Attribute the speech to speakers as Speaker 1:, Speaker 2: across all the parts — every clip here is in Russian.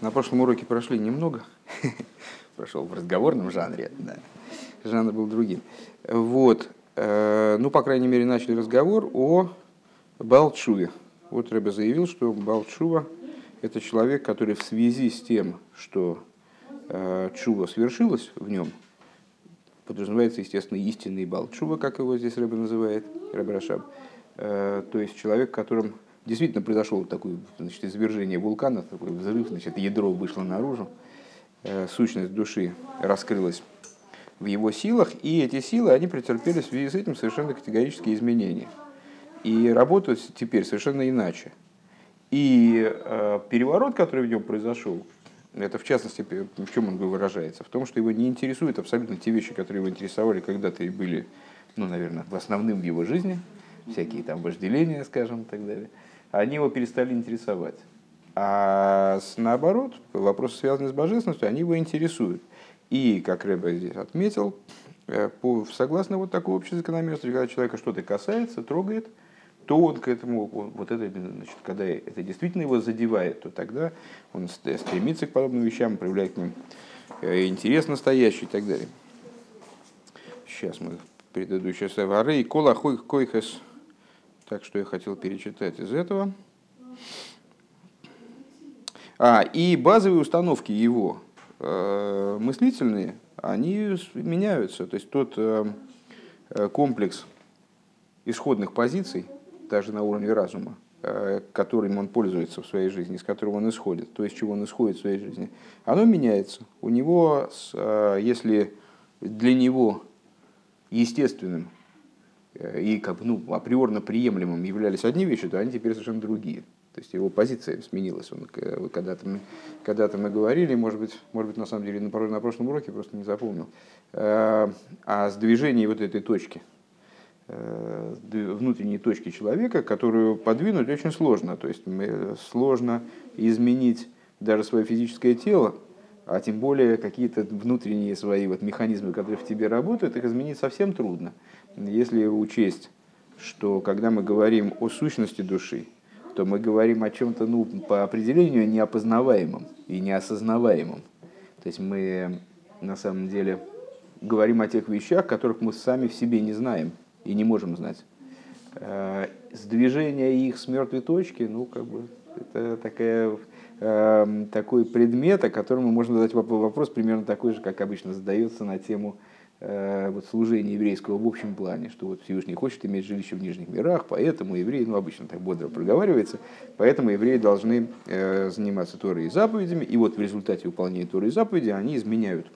Speaker 1: На прошлом уроке прошли немного. Прошел в разговорном жанре. Да. Жанр был другим. Вот. Э, ну, по крайней мере, начали разговор о Балчуве. Вот Рэбе заявил, что Балчува – это человек, который в связи с тем, что э, чува свершилась в нем, подразумевается, естественно, истинный Балчува, как его здесь Рэбе называет, Рэбе Рашаб, э, то есть человек, которым действительно произошло такое значит, извержение вулкана, такой взрыв, значит, ядро вышло наружу, э, сущность души раскрылась в его силах, и эти силы, они претерпели в связи с этим совершенно категорические изменения. И работают теперь совершенно иначе. И э, переворот, который в нем произошел, это в частности, в чем он выражается? В том, что его не интересуют абсолютно те вещи, которые его интересовали когда-то и были, ну, наверное, в основным в его жизни, всякие там вожделения, скажем, и так далее они его перестали интересовать. А наоборот, вопросы, связанные с божественностью, они его интересуют. И, как Рэбе здесь отметил, э, по, согласно вот такой общей закономерности, когда человека что-то касается, трогает, то он к этому, вот это, значит, когда это действительно его задевает, то тогда он стремится к подобным вещам, проявляет к ним э, интерес настоящий и так далее. Сейчас мы предыдущая савары и кола койхес так что я хотел перечитать из этого. А, и базовые установки его э, мыслительные, они меняются. То есть тот э, э, комплекс исходных позиций, даже на уровне разума, э, которым он пользуется в своей жизни, из которого он исходит, то есть чего он исходит в своей жизни, оно меняется. У него, э, если для него естественным и как бы, ну, априорно приемлемым являлись одни вещи, то они теперь совершенно другие. То есть его позиция сменилась. Он, когда-то, мы, когда-то мы говорили, может быть, может быть, на самом деле, на, на прошлом уроке просто не запомнил, э, о сдвижении вот этой точки, э, внутренней точки человека, которую подвинуть очень сложно. То есть сложно изменить даже свое физическое тело, а тем более какие-то внутренние свои вот механизмы, которые в тебе работают, их изменить совсем трудно. Если учесть, что когда мы говорим о сущности души, то мы говорим о чем-то ну, по определению неопознаваемом и неосознаваемом. То есть мы на самом деле говорим о тех вещах, которых мы сами в себе не знаем и не можем знать. Э, сдвижение их с мертвой точки, ну, как бы, это такая, э, такой предмет, о котором мы можем задать вопрос примерно такой же, как обычно задается на тему Э, вот, служения еврейского в общем плане, что вот Всевышний хочет иметь жилище в нижних мирах, поэтому евреи, ну обычно так бодро проговаривается, поэтому евреи должны э, заниматься Торой и заповедями, и вот в результате выполнения Торы и заповеди они изменяют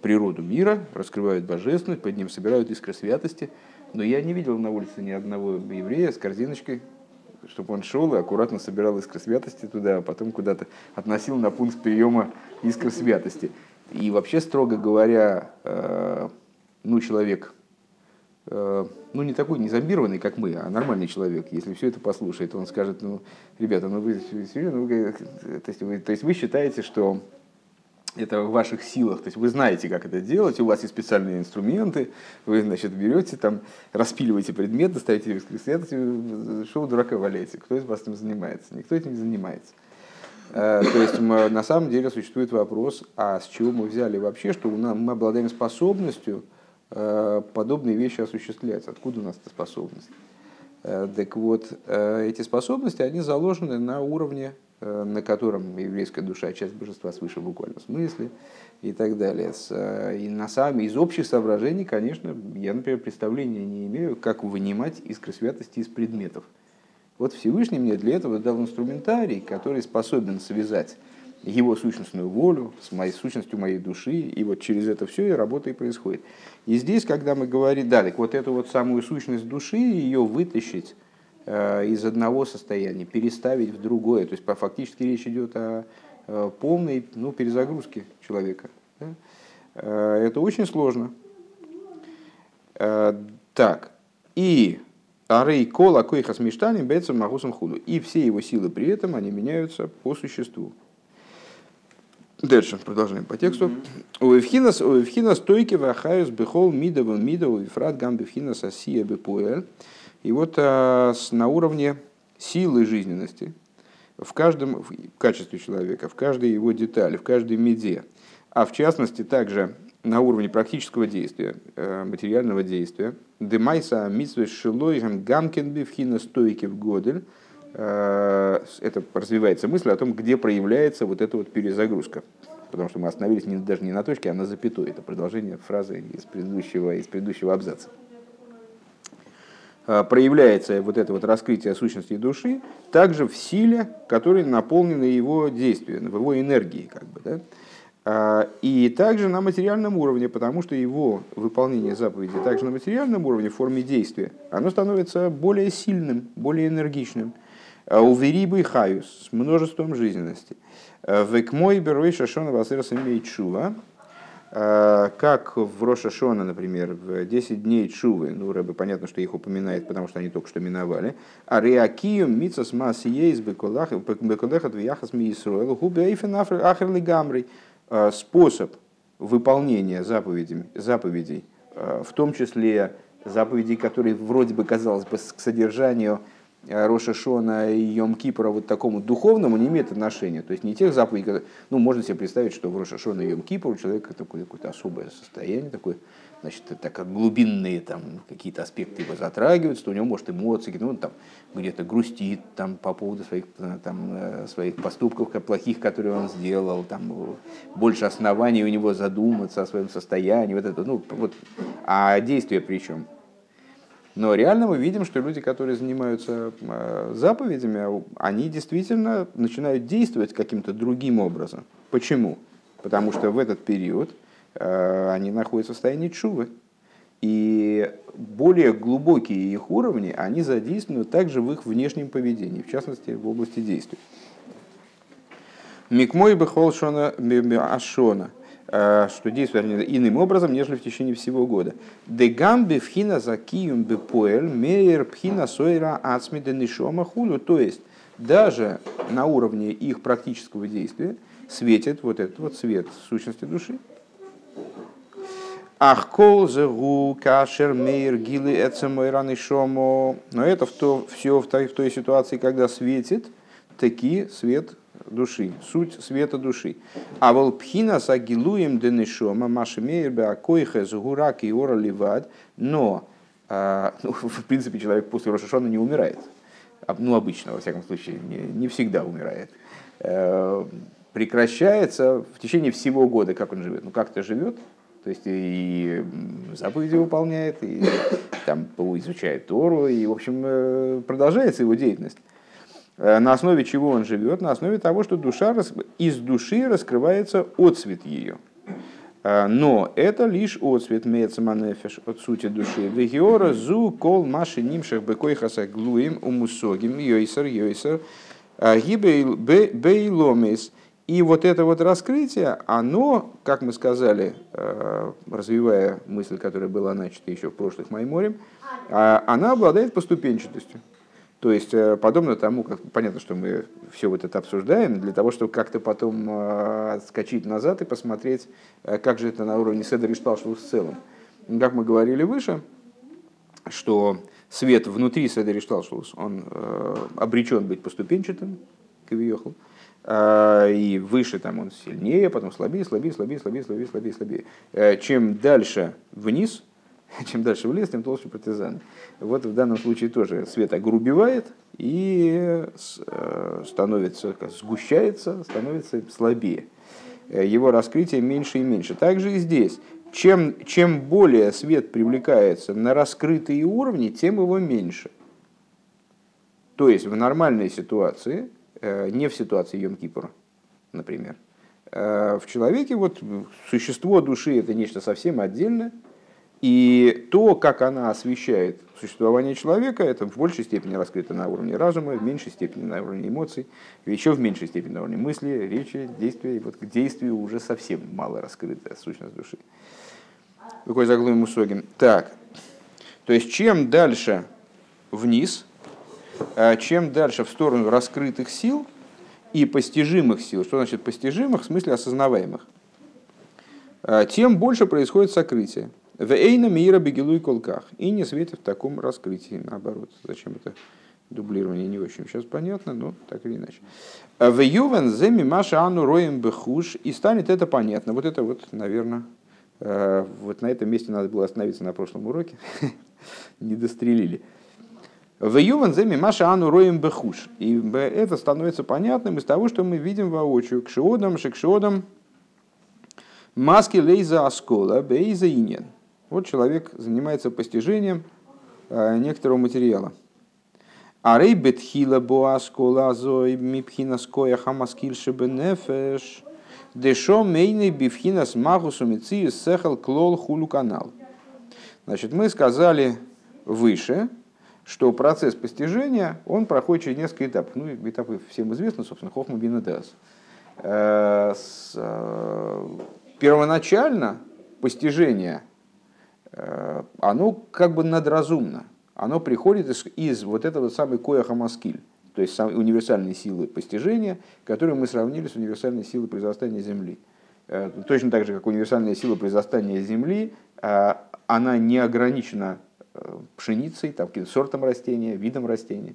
Speaker 1: природу мира, раскрывают божественность, под ним собирают искры святости. Но я не видел на улице ни одного еврея с корзиночкой, чтобы он шел и аккуратно собирал искры святости туда, а потом куда-то относил на пункт приема искры святости. И вообще, строго говоря, э, ну, человек, э, ну, не такой не зомбированный, как мы, а нормальный человек, если все это послушает, он скажет, ну, ребята, ну, вы серьезно, вы, то, есть вы, то есть вы считаете, что это в ваших силах, то есть вы знаете, как это делать, у вас есть специальные инструменты, вы, значит, берете, там, распиливаете предметы, ставите их в что вы дурака валяете, кто из вас этим занимается? Никто этим не занимается. Э, то есть на самом деле существует вопрос, а с чего мы взяли вообще, что мы обладаем способностью э, подобные вещи осуществлять. Откуда у нас эта способность? Э, так вот, эти способности, они заложены на уровне, на котором еврейская душа, часть божества свыше в буквальном смысле и так далее. И на самом, из общих соображений, конечно, я, например, представления не имею, как вынимать искры святости из предметов – вот Всевышний мне для этого дал инструментарий, который способен связать его сущностную волю с моей сущностью моей души, и вот через это все и работа и происходит. И здесь, когда мы говорим, да, так вот эту вот самую сущность души, ее вытащить э, из одного состояния, переставить в другое, то есть по, фактически речь идет о э, полной ну, перезагрузке человека. Э, это очень сложно. Э, так, и Арей кола койхас миштаним бецам магусам худу. И все его силы при этом, они меняются по существу. Дальше, продолжаем по тексту. Уевхинас, уевхинас стойки вахаюс бехол мидову мидову вифрат гам бевхинас асия бепуэль. И вот а, с, на уровне силы жизненности, в каждом в качестве человека, в каждой его детали, в каждой меде, а в частности также на уровне практического действия, э, материального действия. Демайса митсве шилойгам гамкин бифхина стойки в годель. Э, это развивается мысль о том, где проявляется вот эта вот перезагрузка. Потому что мы остановились не, даже не на точке, а на запятой. Это продолжение фразы из предыдущего, из предыдущего абзаца. Э, проявляется вот это вот раскрытие сущности души также в силе, которой наполнены его действия, в его энергии. Как бы, да? А, и также на материальном уровне, потому что его выполнение заповеди также на материальном уровне в форме действия, оно становится более сильным, более энергичным. А у верибы хаюс с множеством жизненности. Век мой берой шашона имеет шува, как в Рошашона, например, в 10 дней Чувы, ну, Рэбе понятно, что их упоминает, потому что они только что миновали, а реакием мицас мас ейс беколехат вияхас ми Исруэл губе эйфен ахерли гамрий, Э, способ выполнения заповедей, заповедей, э, в том числе заповедей, которые вроде бы, казалось бы, к содержанию э, Роша Шона и Йом Кипра вот такому духовному не имеет отношения. То есть не тех заповедей, ну, можно себе представить, что в Роша и Йом Кипр у человека такое какое-то особое состояние, такое значит, так как глубинные там какие-то аспекты его затрагиваются, то у него может эмоции, ну, он там где-то грустит там, по поводу своих, э, там, э, своих поступков плохих, которые он сделал, там, больше оснований у него задуматься о своем состоянии, вот это, ну, вот, а действия причем. Но реально мы видим, что люди, которые занимаются э, заповедями, они действительно начинают действовать каким-то другим образом. Почему? Потому что в этот период Э, они находятся в состоянии чувы. И более глубокие их уровни, они задействованы также в их внешнем поведении, в частности, в области действий. Микмой бы холшона ашона, что действует иным образом, нежели в течение всего года. Дегамби вхина закиюм бепоэль мейер пхина сойра ацмида нишома хулю. То есть, даже на уровне их практического действия светит вот этот вот свет сущности души, Ахкол зегу кашер мейр гилы эцемойраны шомо. Но это в то, все в той, в той ситуации, когда светит таки свет души, суть света души. А волпхина сагилуем денешома маши мейр беакоиха згурак и ора ливад. Но, а, ну, в принципе, человек после Рошашона не умирает. Ну, обычно, во всяком случае, не, не всегда умирает э, прекращается в течение всего года, как он живет. Ну, как-то живет, то есть и заповеди выполняет, и там изучает Тору, и, в общем, э, продолжается его деятельность. Э, на основе чего он живет? На основе того, что душа из души раскрывается отцвет ее. Э, но это лишь отцвет мецаманефеш от сути души. Вегиора зу кол маши нимшах бекойхаса глуим умусогим йойсер йойсер гибейломес – и вот это вот раскрытие, оно, как мы сказали, э, развивая мысль, которая была начата еще в прошлых Майморе, а, она обладает поступенчатостью. То есть, э, подобно тому, как понятно, что мы все вот это обсуждаем, для того, чтобы как-то потом э, отскочить назад и посмотреть, как же это на уровне Седер и Шталшву в целом. Как мы говорили выше, что свет внутри Седер и Шталшвус, он обречен быть поступенчатым, Кавиохал, а, и выше там он сильнее, потом слабее, слабее, слабее, слабее, слабее, слабее, слабее. Э, чем дальше вниз, чем дальше в лес, тем толще партизан. Вот в данном случае тоже свет огрубевает и э, становится, сгущается, становится слабее. Э, его раскрытие меньше и меньше. Также и здесь. Чем, чем более свет привлекается на раскрытые уровни, тем его меньше. То есть в нормальной ситуации – Э, не в ситуации Йом-Кипура, например. В человеке вот существо души это нечто совсем отдельное, и то, как она освещает существование человека, это в большей степени раскрыто на уровне разума, в меньшей степени на уровне эмоций, еще в меньшей степени на уровне мысли, речи, действия. И вот к действию уже совсем мало раскрыта сущность души. Какой заглавный мусогим. Так, то есть чем дальше вниз – а чем дальше в сторону раскрытых сил и постижимых сил, что значит постижимых, в смысле осознаваемых, а тем больше происходит сокрытие. В эйна мира бегилуй колках. И не светит в таком раскрытии, наоборот. Зачем это Дублирование не очень сейчас понятно, но так или иначе. В Ювен земи Маша Анну роем бехуш, и станет это понятно. Вот это вот, наверное, э, вот на этом месте надо было остановиться на прошлом уроке. Не дострелили. В Юван земи Маша Анну роем бехуш. И это становится понятным из того, что мы видим воочию. К шиодам, шекшиодам, маски лейза аскола, бейза инен. Вот человек занимается постижением э, некоторого материала. Арей бетхила боаскола зой мипхина скоя хамаскиль шебенефеш. Дешо мейный бифхинас магусу мициис сехал клол хулу канал. Значит, мы сказали выше, что процесс постижения, он проходит через несколько этапов. Ну, этапы всем известны, собственно, Хохма Бинадас. Э, э, первоначально постижение, оно как бы надразумно оно приходит из, из вот этого самой кояха маскиль, то есть универсальной силы постижения, которую мы сравнили с универсальной силой произрастания Земли. Э, точно так же, как универсальная сила произрастания Земли, э, она не ограничена э, пшеницей, там, сортом растения, видом растения.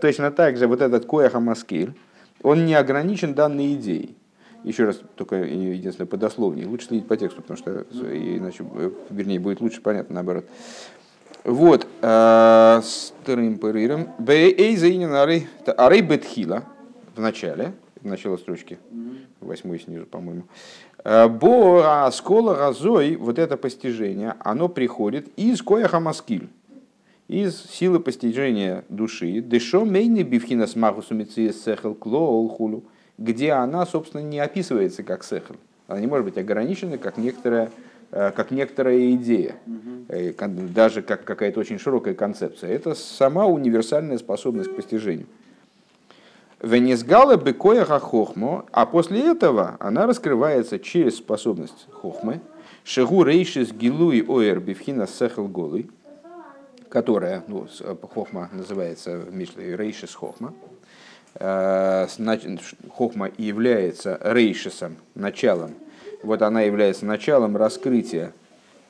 Speaker 1: Точно так же вот этот кояха маскиль, он не ограничен данной идеей. Еще раз, только единственное, по дословнее. Лучше следить по тексту, потому что иначе, вернее, будет лучше понятно наоборот. Вот. Э, Старым пырыром. Бейзейнин арей бетхила. В начале. В начало строчки. Восьмой снизу, по-моему. Э, Бо аскола газой, вот это постижение, оно приходит из коя хамаскиль из силы постижения души, дешо мейни бифхина смахусу сехел клоол хулу, где она, собственно, не описывается как сехел. Она не может быть ограничена, как некоторая Э, как некоторая идея, э, даже как какая-то очень широкая концепция. Это сама универсальная способность к постижению. Венесгала бекоя хохмо, а после этого она раскрывается через способность хохмы, шегу рейшис гилуи оэр бифхина сехл голый, которая, ну, э, хохма называется в Мишле рейшис хохма, хохма является рейшисом, началом вот она является началом раскрытия,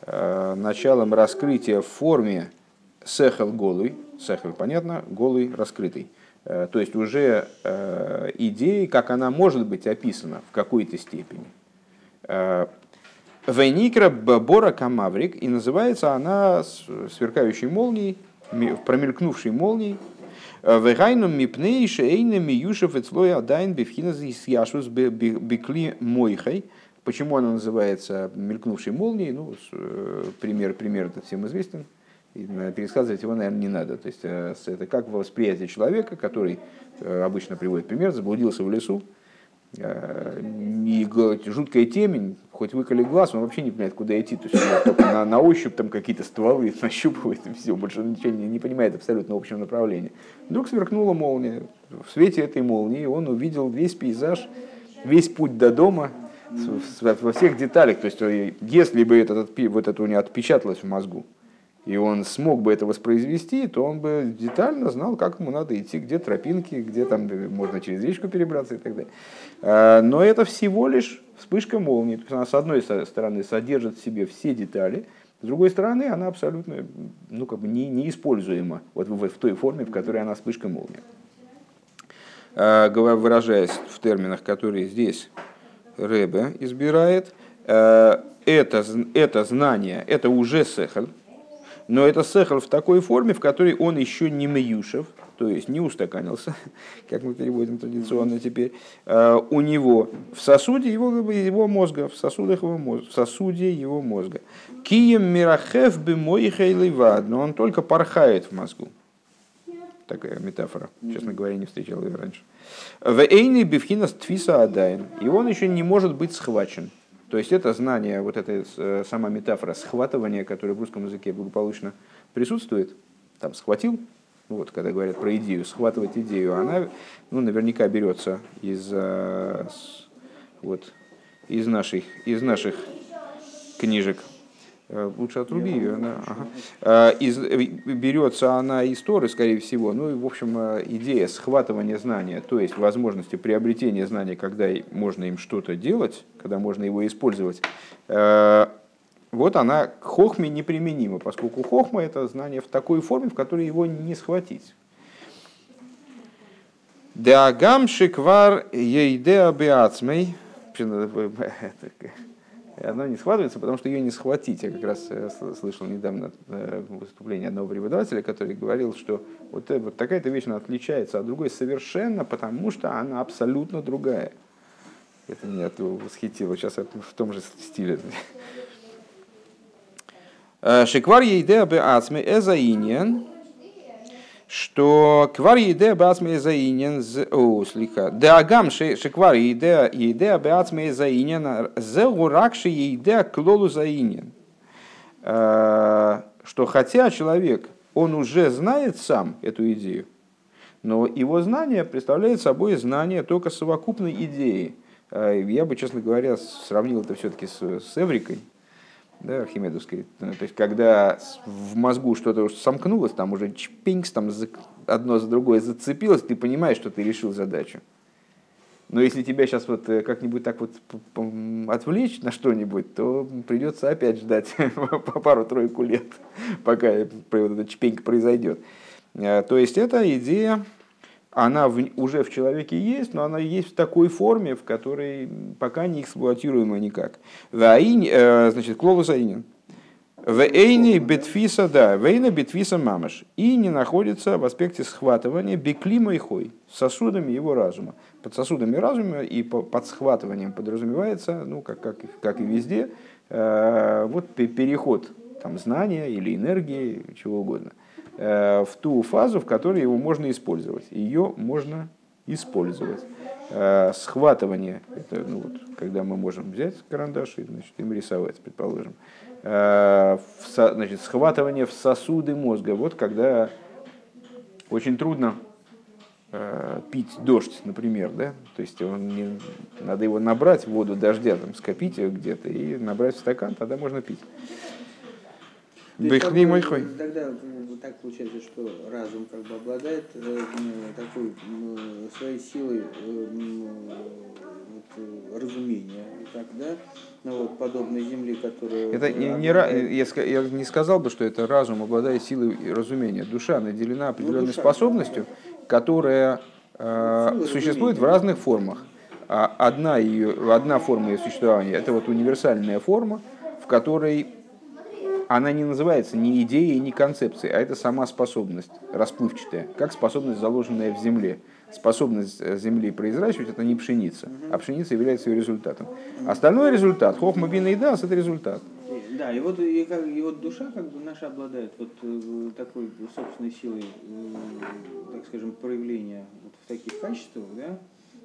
Speaker 1: э, началом раскрытия в форме сехел голый, сехел, понятно, голый, раскрытый. Э, то есть уже э, идеи, как она может быть описана в какой-то степени. Вейникра Бора Камаврик, и называется она сверкающей молнией, промелькнувшей молнией, Вегайну мипней шейна миюшев эцлой адайн бифхиназ яшус бекли мойхай – Почему она называется мелькнувшей молнией? Ну, э, пример, пример этот всем известен. И пересказывать его, наверное, не надо. То есть э, это как восприятие человека, который э, обычно приводит пример, заблудился в лесу, и жуткая темень, хоть выколи глаз, он вообще не понимает, куда идти. То есть он только на, на ощупь там какие-то стволы нащупывает, и все, больше ничего не, не понимает абсолютно в общем направлении. Вдруг сверкнула молния. В свете этой молнии он увидел весь пейзаж, весь путь до дома, во всех деталях. То есть, э, если бы этот, вот это у него отпечаталось в мозгу, и он смог бы это воспроизвести, то он бы детально знал, как ему надо идти, где тропинки, где там можно через речку перебраться и так далее. А, но это всего лишь вспышка молнии. То есть она, с одной стороны, содержит в себе все детали, с другой стороны, она абсолютно ну, как бы не, неиспользуема вот в, в той форме, в которой она вспышка молнии. А, выражаясь в терминах, которые здесь Ребе избирает, э, это, это знание, это уже сехаль, но это сехаль в такой форме, в которой он еще не меюшев, то есть не устаканился, как мы переводим традиционно теперь, э, у него в сосуде его, его мозга, в сосудах его мозга, в сосуде его мозга. Кием мирахев бы мой но он только порхает в мозгу. Такая метафора, честно говоря, не встречал ее раньше. В Эйни Бифхинас Твиса Адайн. И он еще не может быть схвачен. То есть это знание, вот эта э, сама метафора схватывания, которая в русском языке благополучно присутствует, там схватил, вот, когда говорят про идею, схватывать идею, она ну, наверняка берется из, э, вот, из, нашей, из наших книжек лучше отруби ее. Она, ага. Э, из, э, берется она из Торы, скорее всего. Ну и, в общем, идея схватывания знания, то есть возможности приобретения знания, когда можно им что-то делать, когда можно его использовать, вот она к хохме неприменима, поскольку хохма – это знание в такой форме, в которой его не схватить. Деагам шиквар ейдеа беацмей. Она не схватывается, потому что ее не схватить. Я как раз э, слышал недавно э, выступление одного преподавателя, который говорил, что вот, э, вот такая-то вещь она отличается от другой совершенно, потому что она абсолютно другая. Это меня восхитило. Сейчас в том же стиле. Шиквар ейдеа беацмей эзаиньян что квар еде бацме заинен о слиха дагам шеквар еде еде бацме заинен зе гуракши еде клолу заинен. Э, что хотя человек он уже знает сам эту идею но его знание представляет собой знание только совокупной идеи. Э, я бы честно говоря сравнил это все-таки с, с эврикой да, архимедовской. То есть, когда в мозгу что-то уже сомкнулось, там уже чпинкс, там одно за другое зацепилось, ты понимаешь, что ты решил задачу. Но если тебя сейчас вот э, как-нибудь так вот отвлечь на что-нибудь, то придется опять ждать пару-тройку лет, пока вот этот чпеньк произойдет. Э, то есть это идея она в, уже в человеке есть, но она есть в такой форме, в которой пока не эксплуатируема никак. Ваинь, э, значит, клолус аинин. Вейни бетфиса, да, вейна бетфиса мамаш. И не находится в аспекте схватывания беклима и хой, сосудами его разума. Под сосудами разума и под схватыванием подразумевается, ну, как, как, как и везде, э, вот переход там, знания или энергии, чего угодно – в ту фазу, в которой его можно использовать. Ее можно использовать. Э, схватывание, это ну, вот, когда мы можем взять карандаш и значит, им рисовать, предположим. Э, значит, схватывание в сосуды мозга. Вот когда очень трудно пить дождь, например, да, то есть он не, надо его набрать воду дождя, там, скопить ее где-то и набрать в стакан, тогда можно пить.
Speaker 2: Бехни мой хой. Тогда так получается, что разум как бы обладает э, такой своей силой э, вот, разумения, так, да? Ну, вот, подобной земли, которая...
Speaker 1: Это не, не, я, я не сказал бы, что это разум обладает силой разумения. Душа наделена определенной ну, душа, способностью, которая э, существует в разных формах. А одна, ее, одна форма ее существования – это вот универсальная форма, в которой она не называется ни идеей, ни концепцией, а это сама способность, расплывчатая, как способность, заложенная в земле. Способность э, земли произращивать – это не пшеница, а пшеница является ее результатом. Остальной результат, хохма бина и дас – это результат.
Speaker 2: Да, и вот, и, как, и вот душа как бы наша обладает вот э, такой собственной силой, э, так скажем, проявления вот в таких качествах, да,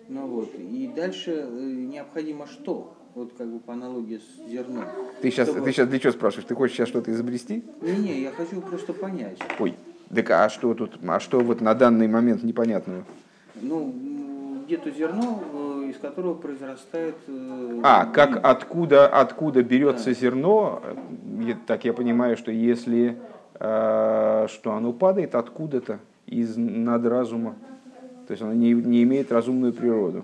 Speaker 2: ну вот, и дальше необходимо что? Вот как бы по аналогии с зерном.
Speaker 1: Ты сейчас, Чтобы... ты сейчас для чего спрашиваешь? Ты хочешь сейчас что-то изобрести?
Speaker 2: Не-не, я хочу просто понять.
Speaker 1: Ой, так а что тут, а что вот на данный момент непонятного?
Speaker 2: Ну, где-то зерно, э, из которого произрастает...
Speaker 1: Э, а, как откуда, откуда берется да. зерно, так я понимаю, что если э, что оно падает откуда-то из надразума, то есть оно не, не имеет разумную природу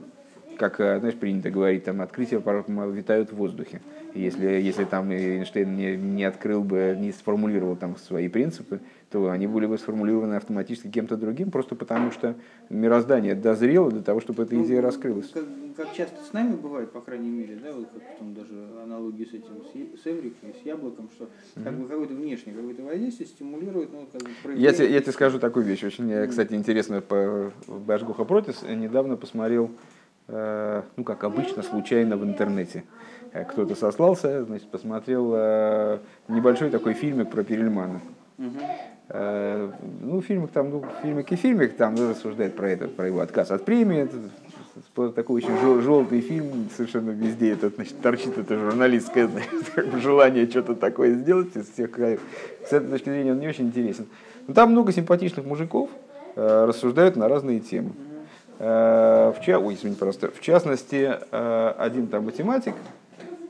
Speaker 1: как, э, знаешь, принято говорить, там открытия витают в воздухе. Если, если там Эйнштейн не, не открыл бы, не сформулировал там свои принципы, то они были бы сформулированы автоматически кем-то другим, просто потому что мироздание дозрело для того, чтобы эта ну, идея раскрылась.
Speaker 2: Как, как часто с нами бывает, по крайней мере, да, вот как потом даже аналогии с этим, с, с эврикой, с яблоком, что mm-hmm. как бы какое-то внешнее какое-то воздействие стимулирует, ну, как бы
Speaker 1: я, тебе, я тебе скажу такую вещь, очень, mm-hmm. кстати, интересно, по Башгуха Протис недавно посмотрел Э, ну, как обычно, случайно в интернете. Э, кто-то сослался, значит, посмотрел э, небольшой такой фильмик про Перельмана. Ну, фильмик там, ну, фильмик и фильмик там рассуждает про это, про его отказ от премии. Это такой очень жел, желтый фильм, совершенно везде это, значит, торчит это журналистское значит, желание что-то такое сделать из всех краев. С этой точки зрения он не очень интересен. Но там много симпатичных мужиков рассуждают на разные темы. Э, в, ча... Ой, извините, пожалуйста. в частности, э, один там математик,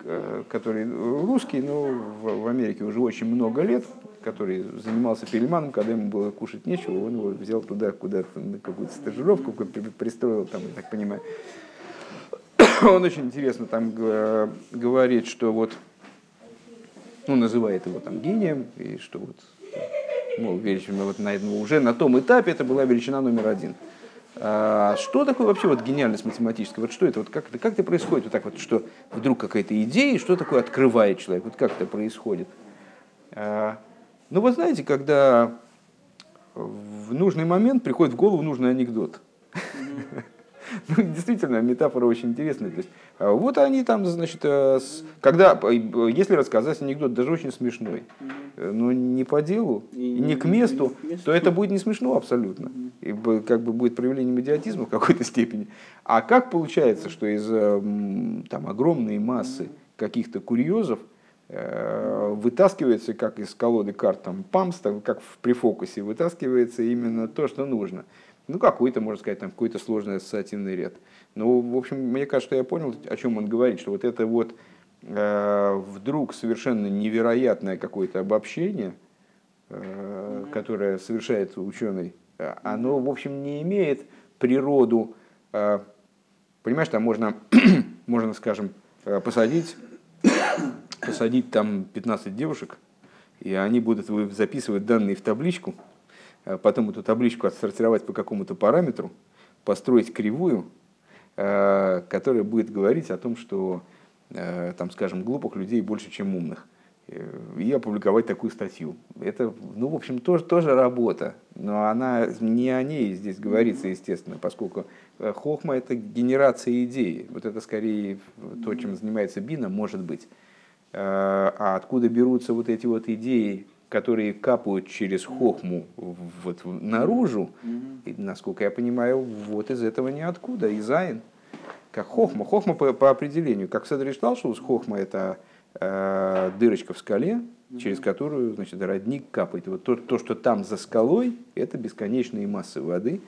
Speaker 1: э, который русский, но в Америке уже очень много лет, который занимался пельманом, когда ему было кушать нечего, он его взял туда, куда-то на какую-то стажировку, пристроил там, я так понимаю. Он очень интересно там говорит, что вот, ну, называет его там гением, и что вот, мол, величина вот на, уже на том этапе это была величина номер один – что такое вообще вот гениальность математическая? Вот что это? Вот как, это, как это происходит? Вот так вот, что вдруг какая-то идея, что такое открывает человек? Вот как это происходит? А, ну, вы знаете, когда в нужный момент приходит в голову нужный анекдот. Ну, действительно, метафора очень интересная. То есть, а вот они там, значит, э, когда, если рассказать анекдот, даже очень смешной, э, но не по делу, и не к месту, то это будет не смешно абсолютно. И как бы будет проявлением идиотизма в какой-то степени. А как получается, что из э, там, огромной массы каких-то курьезов вытаскивается, как из колоды карт, там, памс, там, как в префокусе, вытаскивается именно то, что нужно ну, какой-то, можно сказать, там, какой-то сложный ассоциативный ряд. Но, в общем, мне кажется, что я понял, о чем он говорит, что вот это вот э, вдруг совершенно невероятное какое-то обобщение, э, которое совершает ученый, оно, в общем, не имеет природу, э, понимаешь, там можно, можно, скажем, э, посадить, посадить там 15 девушек, и они будут записывать данные в табличку, Э, потом эту табличку отсортировать по какому-то параметру, построить кривую, э, которая будет говорить о том, что, э, там, скажем, глупых людей больше, чем умных. И опубликовать такую статью. Это, ну, в общем, тоже, тоже работа. Но она не о ней здесь говорится, естественно, поскольку хохма – это генерация идеи. Вот это скорее то, чем занимается Бина, может быть. А откуда берутся вот эти вот идеи, которые капают через хохму вот наружу, и, насколько я понимаю, вот из этого ниоткуда, из айн. Как хохма. Хохма по, по определению, как Седри Шталшус, хохма это э, дырочка в скале, через которую значит, родник капает. вот то, то, что там за скалой, это бесконечные массы воды,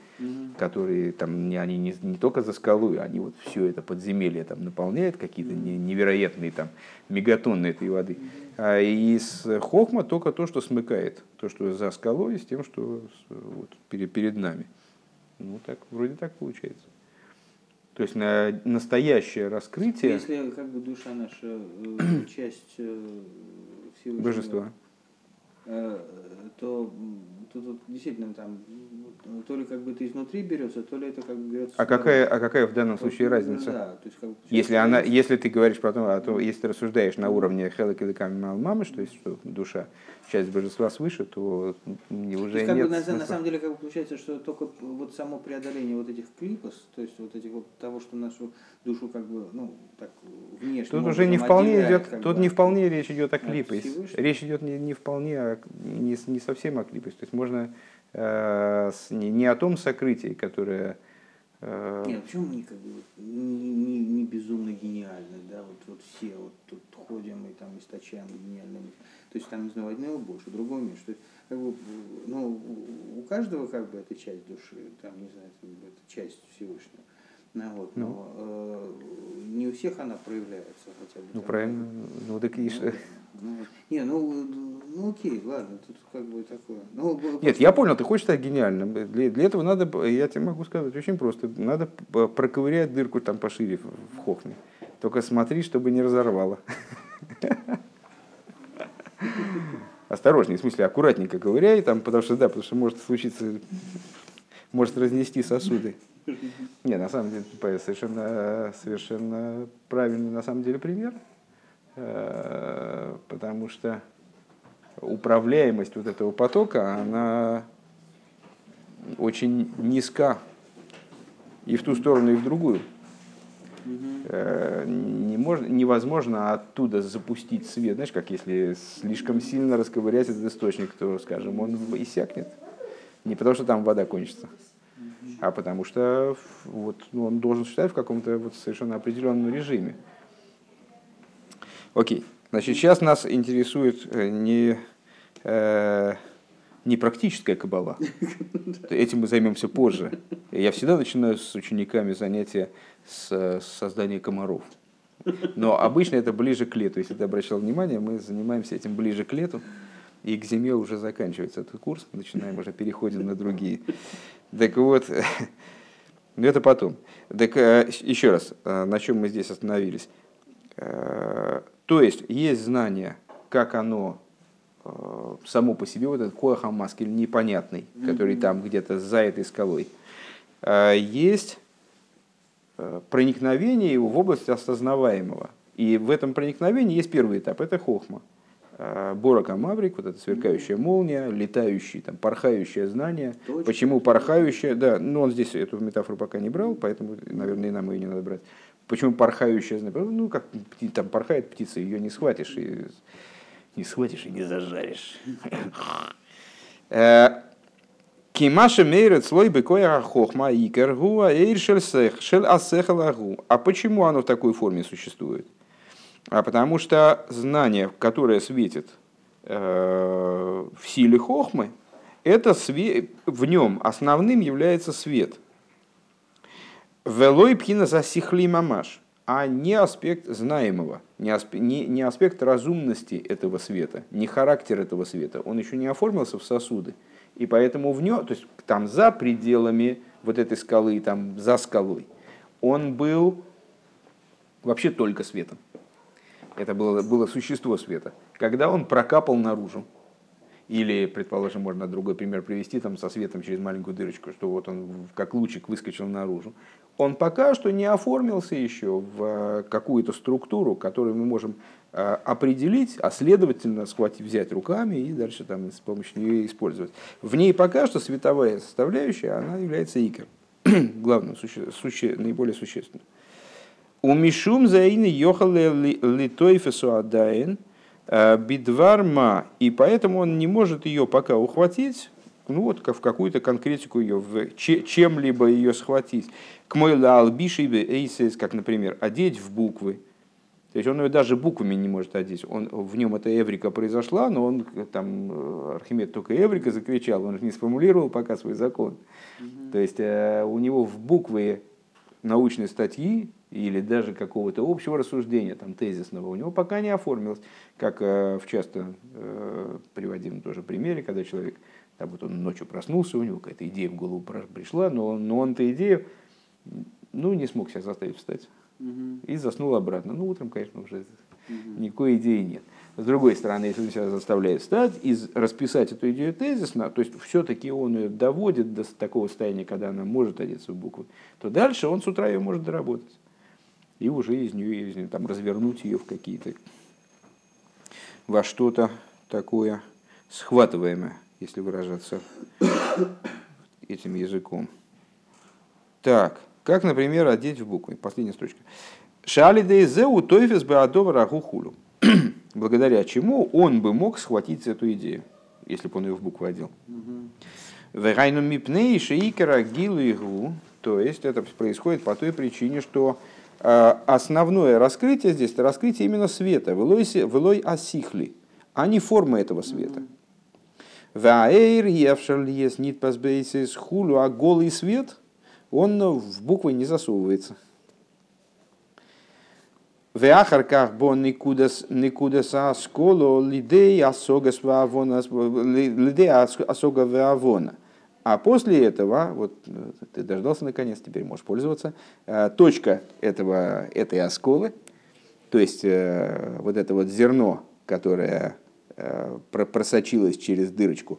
Speaker 1: которые там, они не, не только за скалой, они вот все это подземелье там наполняют, какие-то невероятные там мегатонны этой воды. А из хохма только то, что смыкает, то, что за скалой, с тем, что вот, перед, перед нами. Ну, так, вроде так получается. То есть на настоящее раскрытие...
Speaker 2: Если как бы душа наша э, часть э, Всевышнего, Божества. Э, то тут действительно там то ли как бы это изнутри берется, то ли это как бы берется.
Speaker 1: А какая, а какая в данном случае вот, разница? Да, то есть, как бы, если, она, если ты говоришь про то, а то если ты рассуждаешь на уровне Хелек или мамы, что есть что душа, часть божества свыше, то уже
Speaker 2: есть, как
Speaker 1: нет.
Speaker 2: Бы, на, на самом деле как бы получается, что только вот само преодоление вот этих клипос, то есть вот этих вот того, что нашу душу как бы, ну, так внешне.
Speaker 1: Тут уже не вполне идет, тут бы, не вполне речь идет о клипе. Речь идет не, не вполне, а не, не совсем о клипе. То есть можно э, не, не о том сокрытии, которое
Speaker 2: э, нет, почему мы как бы не, не, не безумно гениальны, да, вот, вот все вот тут ходим и там источаем гениальными. То есть там, не знаю, одного больше, другого меньше. То есть, как бы, ну, у каждого как бы это часть души, там, не знаю, это часть Всевышнего. Ну, вот, но ну. э, не у всех она проявляется хотя бы.
Speaker 1: Ну, там, правильно. Ну, так и
Speaker 2: ну, ну, не, ну, ну окей, ладно, тут как бы такое. Ну,
Speaker 1: Нет, просто... я понял, ты хочешь стать гениальным. Для, для этого надо, я тебе могу сказать, очень просто. Надо проковырять дырку там пошире в, в хохме. Только смотри, чтобы не разорвало. Осторожнее, в смысле, аккуратненько ковыряй, там, потому что, да, потому что может случиться, может разнести сосуды. Не, на самом деле, совершенно, совершенно правильный на самом деле пример, э, потому что управляемость вот этого потока, она очень низка и в ту сторону, и в другую. Э, не можно, невозможно оттуда запустить свет. Знаешь, как если слишком сильно расковырять этот источник, то, скажем, он иссякнет. Не потому, что там вода кончится, а потому что вот, ну, он должен существовать в каком-то вот совершенно определенном режиме. Окей. Значит, сейчас нас интересует э, не, э, не практическая кабала. Этим мы займемся позже. Я всегда начинаю с учениками занятия с создания комаров. Но обычно это ближе к лету. Если ты обращал внимание, мы занимаемся этим ближе к лету. И к зиме уже заканчивается этот курс. Мы начинаем уже переходим на другие. Так вот, ну это потом. Так э, еще раз, э, на чем мы здесь остановились. Э, то есть, есть знание, как оно само по себе, вот этот коахамаскель непонятный, который там где-то за этой скалой. есть проникновение его в область осознаваемого. И в этом проникновении есть первый этап, это хохма. Борока Маврик, вот эта сверкающая молния, летающий, там, порхающее знание. Точно. Почему порхающее? Да, но он здесь эту метафору пока не брал, поэтому, наверное, и нам ее не надо брать. Почему порхающее знание? Ну, как там порхает птица, ее не схватишь, и не схватишь и не зажаришь. Э, Кимаша мейрет слой бекоя хохма икер гуа эйршель шель асехалагу. А почему оно в такой форме существует? А потому что знание, которое светит э, в силе хохмы, это свет, в нем основным является свет. Велой пхина засихли мамаш, а не аспект знаемого, не, асп, не, не аспект разумности этого света, не характер этого света. Он еще не оформился в сосуды. И поэтому в нем, то есть там за пределами вот этой скалы, там за скалой, он был вообще только светом. Это было, было существо света. Когда он прокапал наружу, или, предположим, можно другой пример привести, там со светом через маленькую дырочку, что вот он как лучик выскочил наружу. Он пока что не оформился еще в э, какую-то структуру, которую мы можем э, определить, а следовательно схватить, взять руками и дальше там, с помощью нее использовать. В ней пока что световая составляющая, она является икер, главным, суще, суще, наиболее существенным. У Мишум заины йохале литойфесу адаин э, бидварма, и поэтому он не может ее пока ухватить, ну вот в какую-то конкретику ее, в чем-либо ее схватить. К мой албиши эйсес, как, например, одеть в буквы. То есть он ее даже буквами не может одеть. Он, в нем эта эврика произошла, но он там, э, Архимед только эврика закричал, он же не сформулировал пока свой закон. Mm-hmm. То есть э, у него в буквы научной статьи или даже какого-то общего рассуждения, там, тезисного, у него пока не оформилось. Как э, в часто э, приводимом тоже примере, когда человек, там, вот он ночью проснулся, у него какая-то идея в голову пришла, но, но он-то идею ну, не смог себя заставить встать. И заснул обратно. Ну, утром, конечно, уже никакой идеи нет. С другой стороны, если он себя заставляет встать и расписать эту идею тезисно, то есть все-таки он ее доводит до такого состояния, когда она может одеться в букву, то дальше он с утра ее может доработать. И уже из нее, там, развернуть ее в какие-то, во что-то такое схватываемое, если выражаться этим языком. Так, как, например, одеть в буквы. Последняя строчка. Шали дейзеу тойфес бы адова хулю благодаря чему он бы мог схватить эту идею, если бы он ее в букву одел. Вегайну мипней шейкера гилу то есть это происходит по той причине, что основное раскрытие здесь это раскрытие именно света, велой асихли, а не формы этого света. Ваэйр евшалиес нит пасбейсис хулю, а голый свет, он в буквы не засовывается. Веахарках бо никудас никудас асколо лидей асога свавона лидей асога веавона. А после этого, вот ты дождался наконец, теперь можешь пользоваться, э, точка этого, этой осколы, то есть э, вот это вот зерно, которое э, просочилось через дырочку,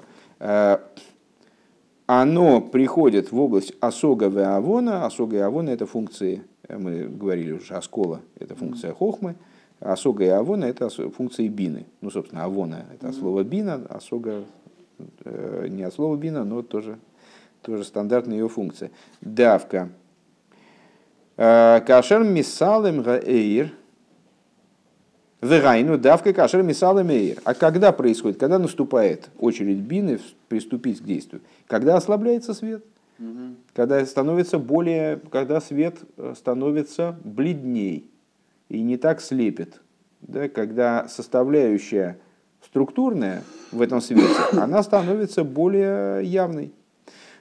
Speaker 1: оно приходит в область осога веавона. Осога и авона – это функции Э, мы говорили уже, Аскола – это функция хохмы, Асога и Авона – это функции бины. Ну, собственно, Авона – это от слова бина, Асога э, не от слова бина, но тоже, тоже стандартная ее функция. Давка. Э, кашер мисалем гаэйр. Вегайну давка кашер мисалем эйр. А когда происходит? Когда наступает очередь бины приступить к действию? Когда ослабляется свет – когда становится более, когда свет э, становится бледней и не так слепит, да, когда составляющая структурная в этом свете, она становится более явной.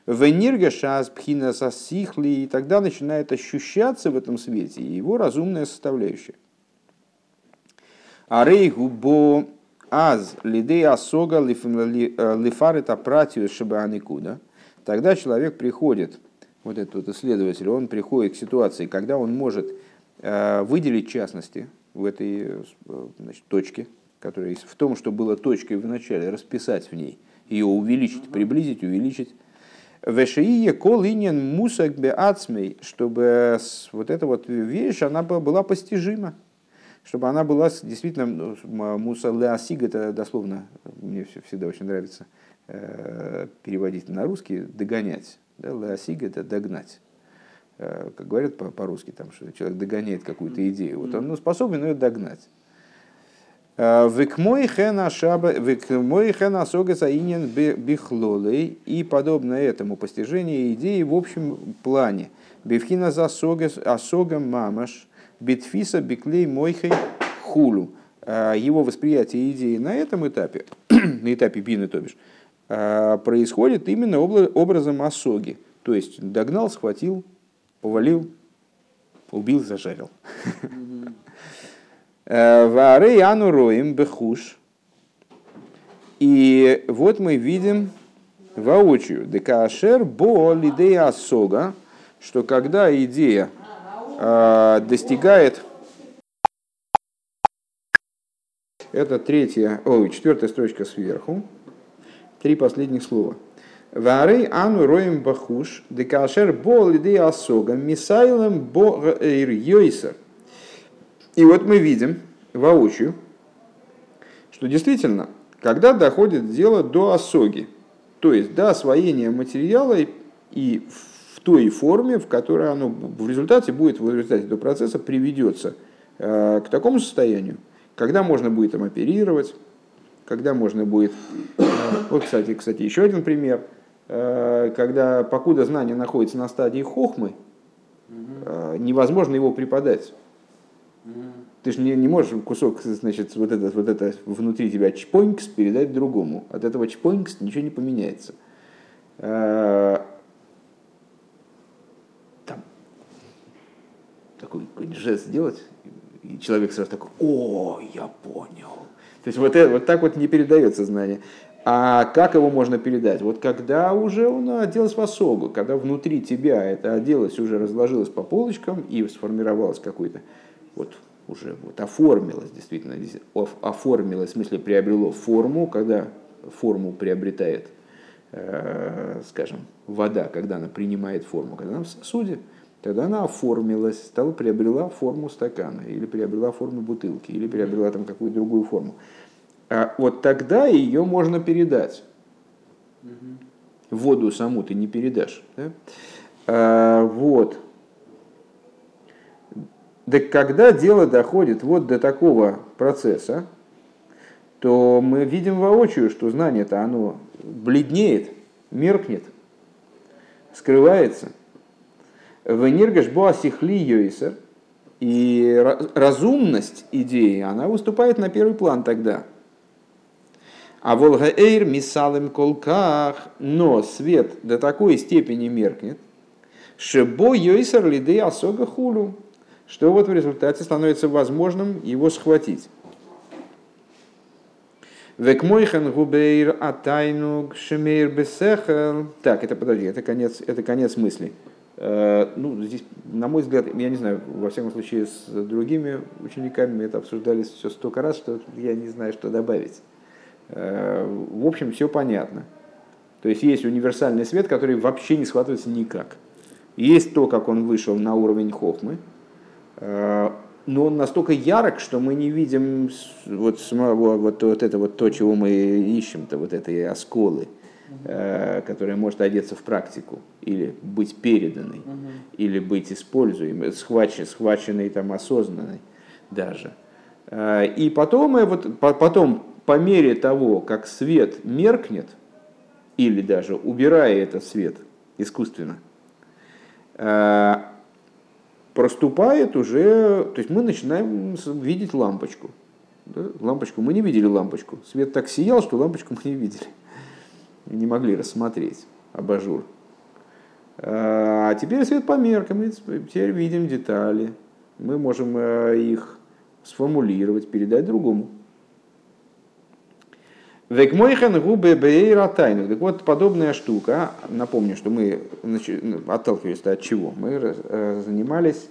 Speaker 1: В энергошас, пхина сосихли, и тогда начинает ощущаться в этом свете его разумная составляющая. Арейгу бо аз лидей асога э, лифарит апратиус шибаникуда – тогда человек приходит, вот этот вот исследователь, он приходит к ситуации, когда он может э, выделить частности в этой э, значит, точке, которая есть в том, что было точкой в начале, расписать в ней, ее увеличить, приблизить, увеличить. Вешие колинен мусак беацмей, чтобы вот эта вот вещь, она была постижима, чтобы она была действительно, ну, муса леосиг, это дословно, мне всегда очень нравится э, переводить на русский, догонять. Да, леосиг это догнать. Э, как говорят по-русски, там, что человек догоняет какую-то идею. Вот он ну, способен ее догнать. Векмой хена сога заинен бихлолей и подобно этому постижение идеи в общем плане. Бевхина за асога мамаш, битфиса биклей мойхей хулу. Его восприятие идеи на этом этапе, на этапе бины, то бишь, происходит именно образом осоги. То есть догнал, схватил, повалил, убил, зажарил. Вары ану роем бехуш. И вот мы видим воочию, декашер бо лидея асога, что когда идея э, достигает это третья, ой, четвертая строчка сверху, три последних слова. Вары ану роем бахуш, декашер бо лидея асога, мисайлем бо йойсер. И вот мы видим воочию, что действительно, когда доходит дело до осоги, то есть до освоения материала и в той форме, в которой оно в результате будет, в результате этого процесса приведется э, к такому состоянию, когда можно будет им оперировать, когда можно будет... Э, вот, кстати, кстати, еще один пример. Э, когда, покуда знание находится на стадии хохмы, невозможно его преподать. Ты же не, не можешь кусок, значит, вот это, вот это внутри тебя чпонькс передать другому. От этого чпонькс ничего не поменяется. А, там такой жест сделать, и человек сразу такой, о, я понял. То есть вот, это, вот так вот не передается знание. А как его можно передать? Вот когда уже он оделось в осогу, когда внутри тебя это оделось, уже разложилось по полочкам и сформировалось какой-то вот уже вот оформилось, действительно, оформилось, в смысле приобрело форму, когда форму приобретает, э, скажем, вода, когда она принимает форму, когда она в сосуде, тогда она оформилась, стала, приобрела форму стакана, или приобрела форму бутылки, или приобрела там какую-то другую форму. А вот тогда ее можно передать. Воду саму ты не передашь. Да? А, вот. Так когда дело доходит вот до такого процесса, то мы видим воочию, что знание-то оно бледнеет, меркнет, скрывается. В энергошбоа сихли йойсер, и разумность идеи, она выступает на первый план тогда. А волгаэйр мисалым колках, но свет до такой степени меркнет, шебо йойсер лиды асога хулю, что вот в результате становится возможным его схватить. Векмойхан губейр атайнуг шемейр бесехел. Так, это подожди, это конец, это конец мысли. Э, ну, здесь, на мой взгляд, я не знаю, во всяком случае, с другими учениками мы это обсуждали все столько раз, что я не знаю, что добавить. Э, в общем, все понятно. То есть есть универсальный свет, который вообще не схватывается никак. Есть то, как он вышел на уровень хохмы, но он настолько ярок, что мы не видим вот, самого, вот, вот это вот то, чего мы ищем-то, вот этой осколы, э, которая может одеться в практику, или быть переданной, угу. или быть используемой, схваченной, схваченной там осознанной даже. Э, и потом, вот, потом, по мере того, как свет меркнет, или даже убирая этот свет искусственно, проступает уже, то есть мы начинаем видеть лампочку. Да? Лампочку, мы не видели лампочку. Свет так сиял, что лампочку мы не видели. Не могли рассмотреть абажур. А теперь свет померк, мы теперь видим детали. Мы можем э, их сформулировать, передать другому. Векмойхан губе бейра тайну. Так вот, подобная штука, напомню, что мы отталкивались от чего? Мы э, занимались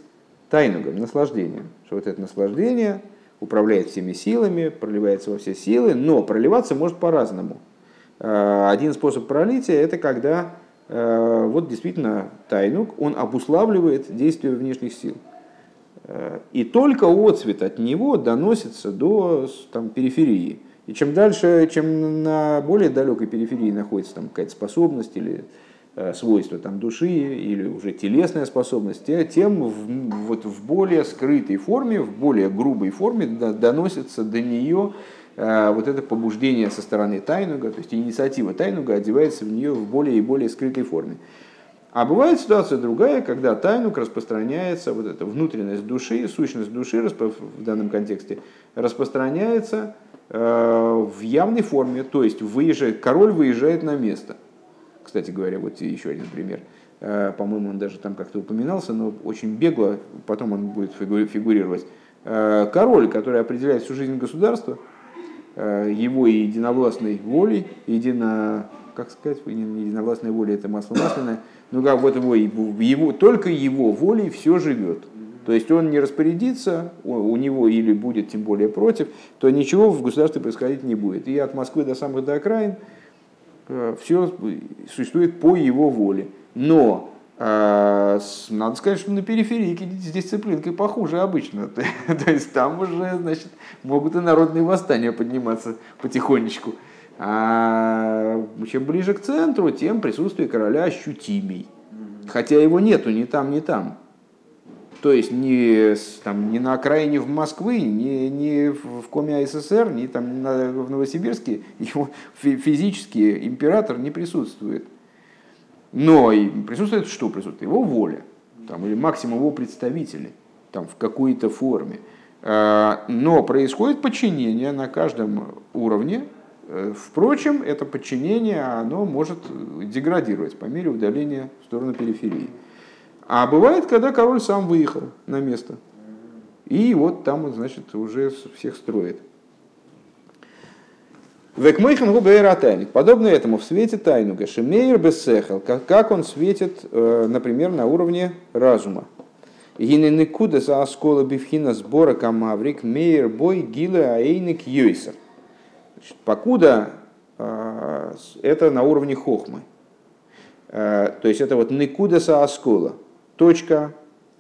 Speaker 1: тайнугом, наслаждением. Что вот это наслаждение управляет всеми силами, проливается во все силы, но проливаться может по-разному. Э, один способ пролития – это когда вот действительно тайнук, он обуславливает действие внешних сил. И только отцвет от него доносится до там, периферии. И чем дальше, чем на более далекой периферии находится там какая-то способность или э, свойство там, души или уже телесная способность, тем в, вот в более скрытой форме, в более грубой форме доносится до нее э, вот это побуждение со стороны тайнуга, то есть инициатива тайнуга одевается в нее в более и более скрытой форме. А бывает ситуация другая, когда тайнук распространяется, вот эта внутренность души, сущность души в данном контексте распространяется в явной форме, то есть выезжает, король выезжает на место. Кстати говоря, вот еще один пример. Э, по-моему, он даже там как-то упоминался, но очень бегло, потом он будет фигурировать. Э, король, который определяет всю жизнь государства, его единовластной волей, едино, как сказать, единовластной волей это масло масляное, ну как вот его, его, только его волей все живет. То есть он не распорядится, у него или будет тем более против, то ничего в государстве происходить не будет. И от Москвы до самых до окраин э, все существует по его воле. Но э, надо сказать, что на периферии с дисциплинкой похуже обычно. То есть там уже значит, могут и народные восстания подниматься потихонечку. А чем ближе к центру, тем присутствие короля ощутимей. Хотя его нету ни там, ни там. То есть не, там, не на окраине в Москвы, не, не в Коме СССР, не там, на, в Новосибирске его физически император не присутствует. Но и присутствует что присутствует? Его воля, там, или максимум его представители там, в какой-то форме. А, но происходит подчинение на каждом уровне. Э, впрочем, это подчинение оно может деградировать по мере удаления в сторону периферии. А бывает, когда король сам выехал на место. И вот там он, значит, уже всех строит. Векмойхан губейра. Подобно этому в свете тайнуга. Шемейр бессехал. Как он светит, э, например, на уровне разума. Гиненикуда за оскола бифхина сбора камаврик мейер бой гилы аэйник йойсер. Покуда э, это на уровне хохмы. Э, то есть это вот никуда са оскола точка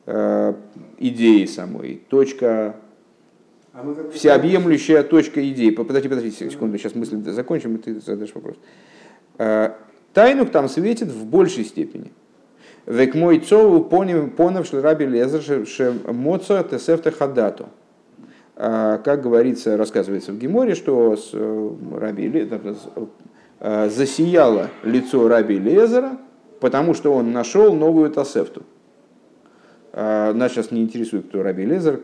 Speaker 1: э, идеи самой, точка а всеобъемлющая точка идеи. Подожди, подожди секунду, сейчас мысль закончим, и ты задашь вопрос. Э, Тайнук там светит в большей степени. Век мой цову понов раби лезер моца тесефта хадату. Э, как говорится, рассказывается в Геморе, что с раби засияло лицо раби Лезера, потому что он нашел новую тасефту. А, нас сейчас не интересует, кто Раби Лезер,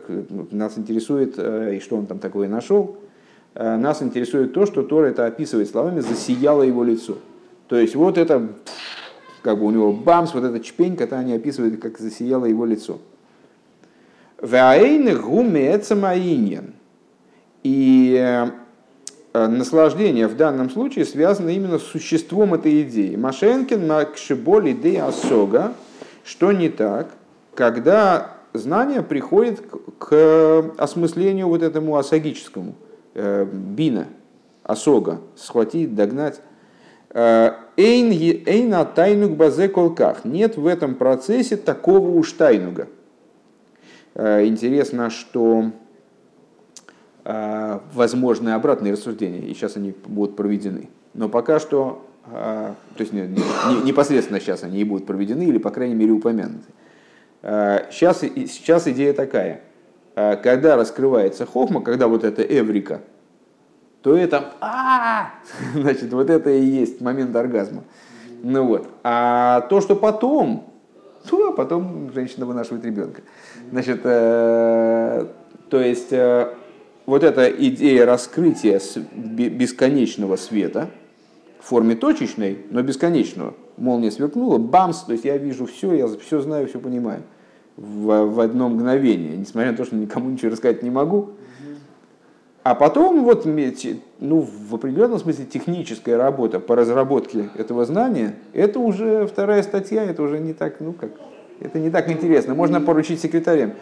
Speaker 1: нас интересует, э, и что он там такое нашел. Э, нас интересует то, что Тора это описывает словами «засияло его лицо». То есть вот это, как бы у него бамс, вот эта чпень, которую они описывают, как засияло его лицо. И э, наслаждение в данном случае связано именно с существом этой идеи. Машенкин макшиболи де асога, что не так – когда знание приходит к осмыслению вот этому асагическому, э, бина, осога, схватить, догнать. Э, эйна тайнуг базе колках. Нет в этом процессе такого уж тайнуга. Э, интересно, что возможны обратные рассуждения, и сейчас они будут проведены. Но пока что, то есть непосредственно сейчас они и будут проведены, или, по крайней мере, упомянуты. Сейчас, э, сейчас идея такая. Э, когда раскрывается хохма, когда вот это эврика, то это а значит, вот это и есть момент оргазма. Ну вот. А то, что потом, ну, а потом женщина вынашивает ребенка. Значит, э, то есть вот эта идея раскрытия бесконечного света в форме точечной, но бесконечного – молния сверкнула, бамс, то есть я вижу все, я все знаю, все понимаю в, в одно мгновение, несмотря на то, что никому ничего рассказать не могу. А потом вот ну, в определенном смысле техническая работа по разработке этого знания, это уже вторая статья, это уже не так, ну как, это не так интересно. Можно поручить секретарям.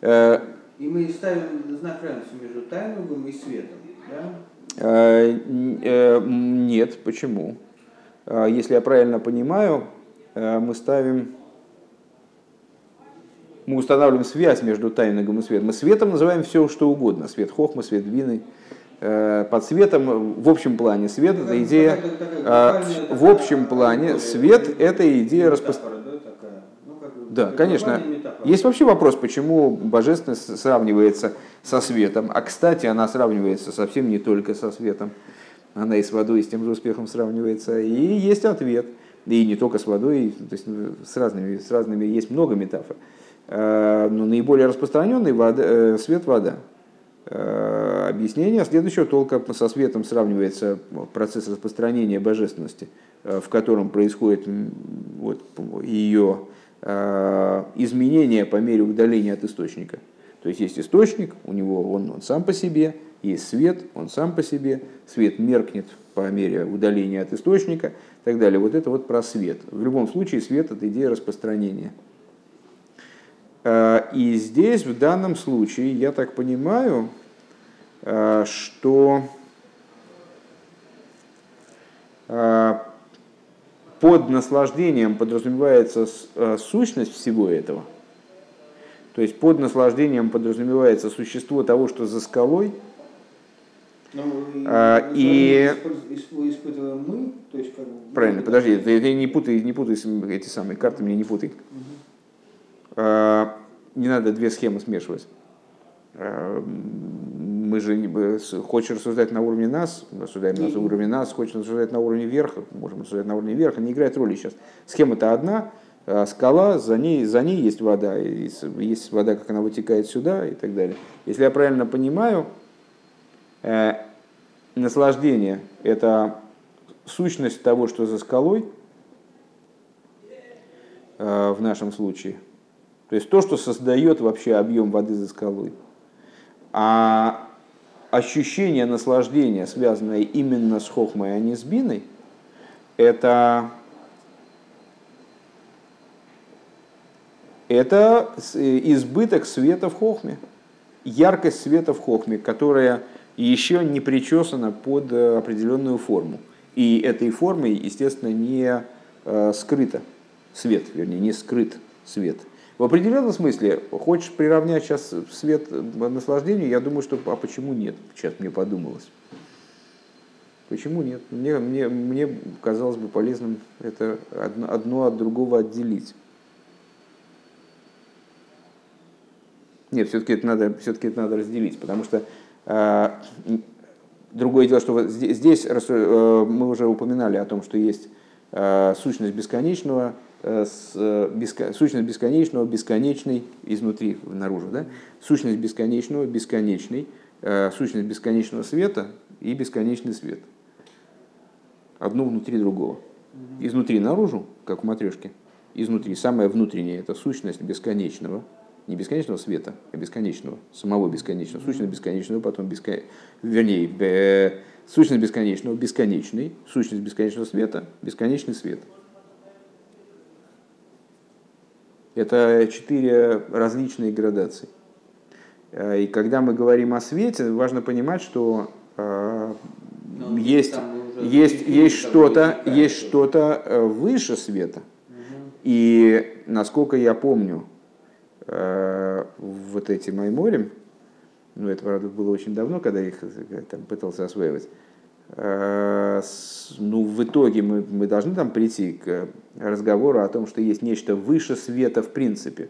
Speaker 2: Э, и мы ставим знак равенства между тайнугом и светом, да? Э,
Speaker 1: э, нет, почему? если я правильно понимаю, мы ставим, мы устанавливаем связь между тайнагом и светом. Мы светом называем все, что угодно. Свет хохма, свет вины. Под светом, в общем плане, свет – это идея, в общем плане, свет – это идея распространения да, конечно. Есть вообще вопрос, почему божественность сравнивается со светом. А кстати, она сравнивается совсем не только со светом. Она и с водой, и с тем же успехом сравнивается. И есть ответ. И не только с водой, то есть ну, с разными, с разными есть много метафор. А, но наиболее распространенный вода, э, свет вода. А, объяснение следующего толка со светом сравнивается процесс распространения божественности, э, в котором происходит вот, ее изменения по мере удаления от источника. То есть есть источник, у него он, он сам по себе, есть свет, он сам по себе, свет меркнет по мере удаления от источника и так далее. Вот это вот про свет. В любом случае свет – это идея распространения. Э, и здесь, в данном случае, я так понимаю, э, что под наслаждением подразумевается э, сущность всего этого. То есть под наслаждением подразумевается существо того, что за скалой.
Speaker 2: Но ну, а, и испытываем мы, то есть как
Speaker 1: Правильно, подожди, ты, ты не путай, не путай эти самые карты, мне не путай. Угу. А, не надо две схемы смешивать. А, мы же хочешь рассуждать на уровне нас, рассуждаем на уровне нас, хочешь рассуждать на уровне верха, можем рассуждать на уровне верха, не играет роли сейчас. Схема-то одна, а скала, за ней, за ней есть вода, есть вода, как она вытекает сюда и так далее. Если я правильно понимаю, э, наслаждение – это сущность того, что за скалой, э, в нашем случае. То есть то, что создает вообще объем воды за скалой. А ощущение наслаждения, связанное именно с хохмой, а не с биной, это, это избыток света в хохме, яркость света в хохме, которая еще не причесана под определенную форму. И этой формой, естественно, не э, скрыто свет, вернее, не скрыт свет – в определенном смысле, хочешь приравнять сейчас свет наслаждению, я думаю, что а почему нет? Сейчас мне подумалось. Почему нет? Мне, мне, мне казалось бы полезным это одно, одно от другого отделить. Нет, все-таки это надо, все-таки это надо разделить, потому что э, другое дело, что вот здесь, здесь э, мы уже упоминали о том, что есть э, сущность бесконечного, с, э, беско, сущность бесконечного, бесконечный изнутри наружу. Да? Сущность бесконечного, бесконечный, э, сущность бесконечного света и бесконечный свет. Одно внутри другого. Изнутри наружу, как в матрешке, изнутри, самое внутреннее, это сущность бесконечного, не бесконечного света, а бесконечного, самого бесконечного, сущность бесконечного, потом бескон... вернее, бе... сущность бесконечного, бесконечный, сущность бесконечного света, бесконечный свет. Это четыре различные градации. Э, и когда мы говорим о свете, важно понимать, что э, есть, есть, есть что-то, есть что-то э, выше света. И насколько я помню, вот эти Майморим, ну это, правда, было очень давно, когда я их там, пытался осваивать, Э, ну, в итоге мы, мы должны там прийти к разговору о том, что есть нечто выше света в принципе.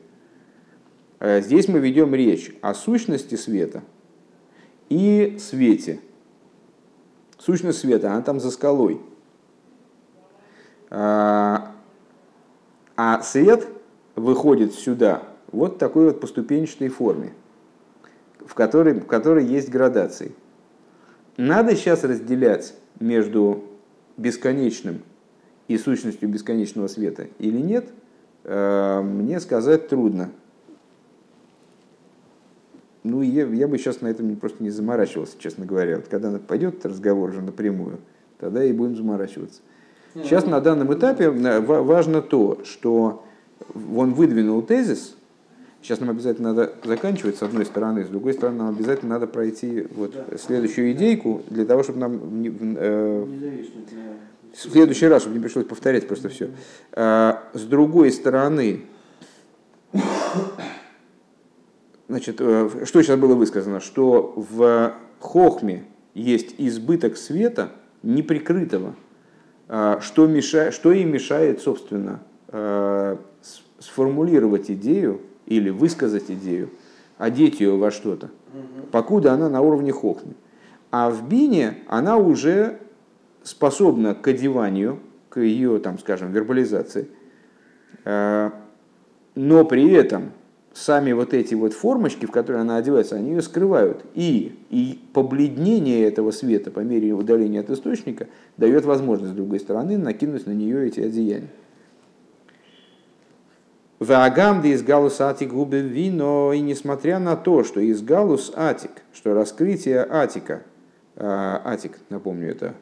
Speaker 1: Э, здесь мы ведем речь о сущности света и свете. Сущность света, она там за скалой. Э, а свет выходит сюда вот такой вот поступенчатой форме, в которой, в которой есть градации. Надо сейчас разделять между бесконечным и сущностью бесконечного света или нет, э, мне сказать трудно. Ну, я, я бы сейчас на этом просто не заморачивался, честно говоря. Вот когда пойдет разговор уже напрямую, тогда и будем заморачиваться. Сейчас на данном этапе э, важно то, что он выдвинул тезис, Сейчас нам обязательно надо заканчивать с одной стороны, с другой стороны нам обязательно надо пройти вот да. следующую идейку для того, чтобы нам не, э, в следующий раз, чтобы не пришлось повторять просто все. А, с другой стороны, значит, э, что сейчас было высказано, что в хохме есть избыток света неприкрытого, а, что, мешает, что и мешает, собственно, э, сформулировать идею или высказать идею, одеть ее во что-то, покуда она на уровне хохмы. А в бине она уже способна к одеванию, к ее, там, скажем, вербализации, э, но при этом сами вот эти вот формочки, в которые она одевается, они ее скрывают. И, и побледнение этого света по мере удаления от источника дает возможность с другой стороны накинуть на нее эти одеяния. Ваагамды из галус атик губы вино, и несмотря на то, что из галус атик, что раскрытие атика, э, атик, напомню, это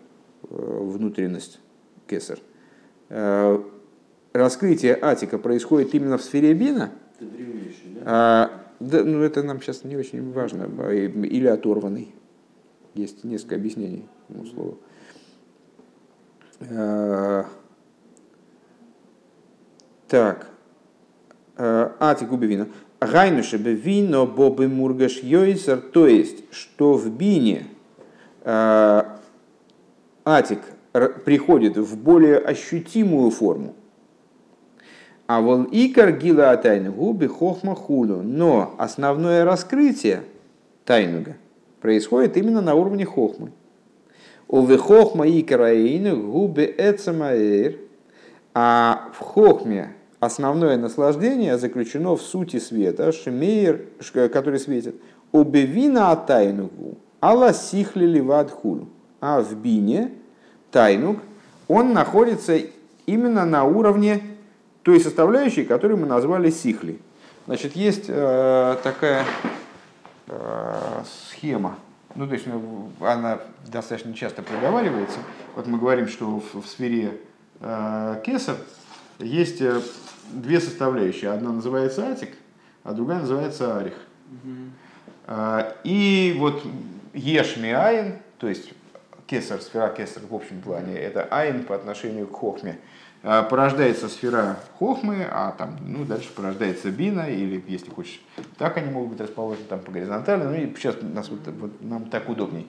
Speaker 1: э, внутренность кесар, э, раскрытие атика происходит именно в сфере бина, а, да, ну это нам сейчас не очень важно, или оторванный. Есть несколько объяснений этому слову. А, так. А, атик губы вина. Гайнуше бы вино бобы мургаш йойсер, то есть, что в бине а, атик приходит в более ощутимую форму. А вол икар гила тайны губи хохма худу. Но основное раскрытие тайнуга происходит именно на уровне хохмы. Увы хохма икара губи эцамаэр. А в хохме основное наслаждение заключено в сути света, шмейр, который светит. Убивина тайнугу, алла сихли ливад хулю. А в бине тайнуг, он находится именно на уровне той составляющей, которую мы назвали сихли. Значит, есть э, такая э, схема, ну, то есть ну, она достаточно часто проговаривается. Вот мы говорим, что в, в сфере э, кесар есть э, две составляющие. Одна называется атик, а другая называется арих. Э, и вот ешми айн, то есть кесар, сфера кесар в общем плане, это айн по отношению к хохме. А, порождается сфера хохмы, а там, ну, дальше порождается бина, или, если хочешь, так они могут быть расположены там по горизонтали, ну, и сейчас нас, вот, вот, нам так удобней.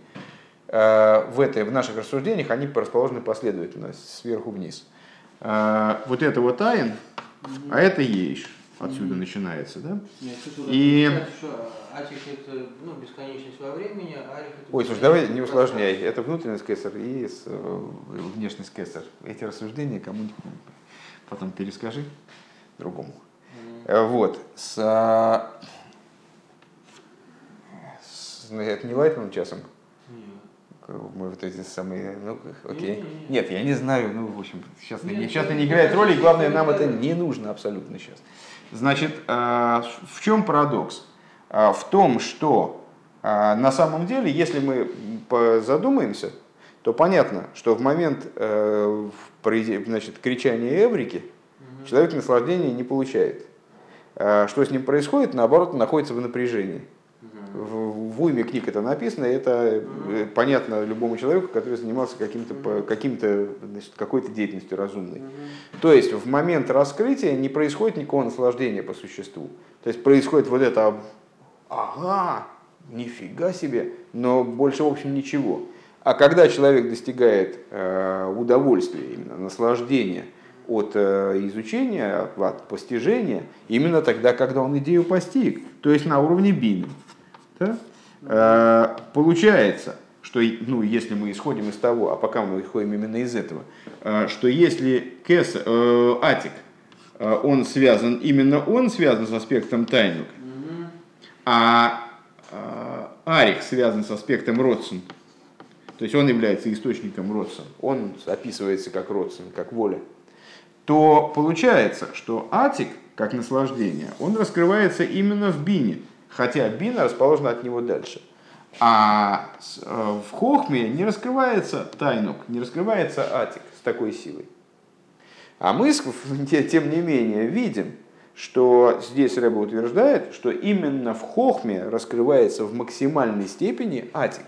Speaker 1: А, в, этой, в наших рассуждениях они расположены последовательно, сверху вниз. А, вот это вот айн, а это ейш отсюда mm-hmm. начинается, да?
Speaker 2: Нет, и... Что атик это ну, бесконечность во времени, а арих это...
Speaker 1: Ой, слушай, давай не усложняй. Это внутренность кесар и э, внешность кесар. Эти рассуждения кому-нибудь потом перескажи другому. Mm-hmm. Вот. С, с, ну, это не Лайтман часом? Мы вот эти самые, ну, окей. Не, не, не. Нет, я не знаю, ну, в общем, сейчас, не, сейчас не играет роли, главное, нам это не нужно абсолютно сейчас. Значит, э, в чем парадокс? Э, в том, что э, на самом деле, если мы задумаемся, то понятно, что в момент значит, кричания эврики человек наслаждения не получает. Что с ним происходит? Наоборот, находится в напряжении в уйме книг это написано, это э, понятно любому человеку, который занимался каким-то, каким-то, значит, какой-то деятельностью разумной. То есть в момент раскрытия не происходит никакого наслаждения по существу. То есть происходит вот это, ага, нифига себе, но больше, в общем, ничего. А когда человек достигает э, удовольствия, именно наслаждения от э, изучения, от постижения, именно тогда, когда он идею постиг, то есть на уровне бины. Да? Э, получается, что ну, если мы исходим из того, а пока мы исходим именно из этого, э, что если кес, э, атик, э, он связан, именно он связан с аспектом тайнук, а э, арик связан с аспектом родсен, то есть он является источником родсен, он описывается как родсен, как воля, то получается, что атик, как наслаждение, он раскрывается именно в бине – хотя бина расположена от него дальше. А э, в хохме не раскрывается тайнук, не раскрывается атик с такой силой. А мы, тем не менее, видим, что здесь Рэба утверждает, что именно в хохме раскрывается в максимальной степени атик.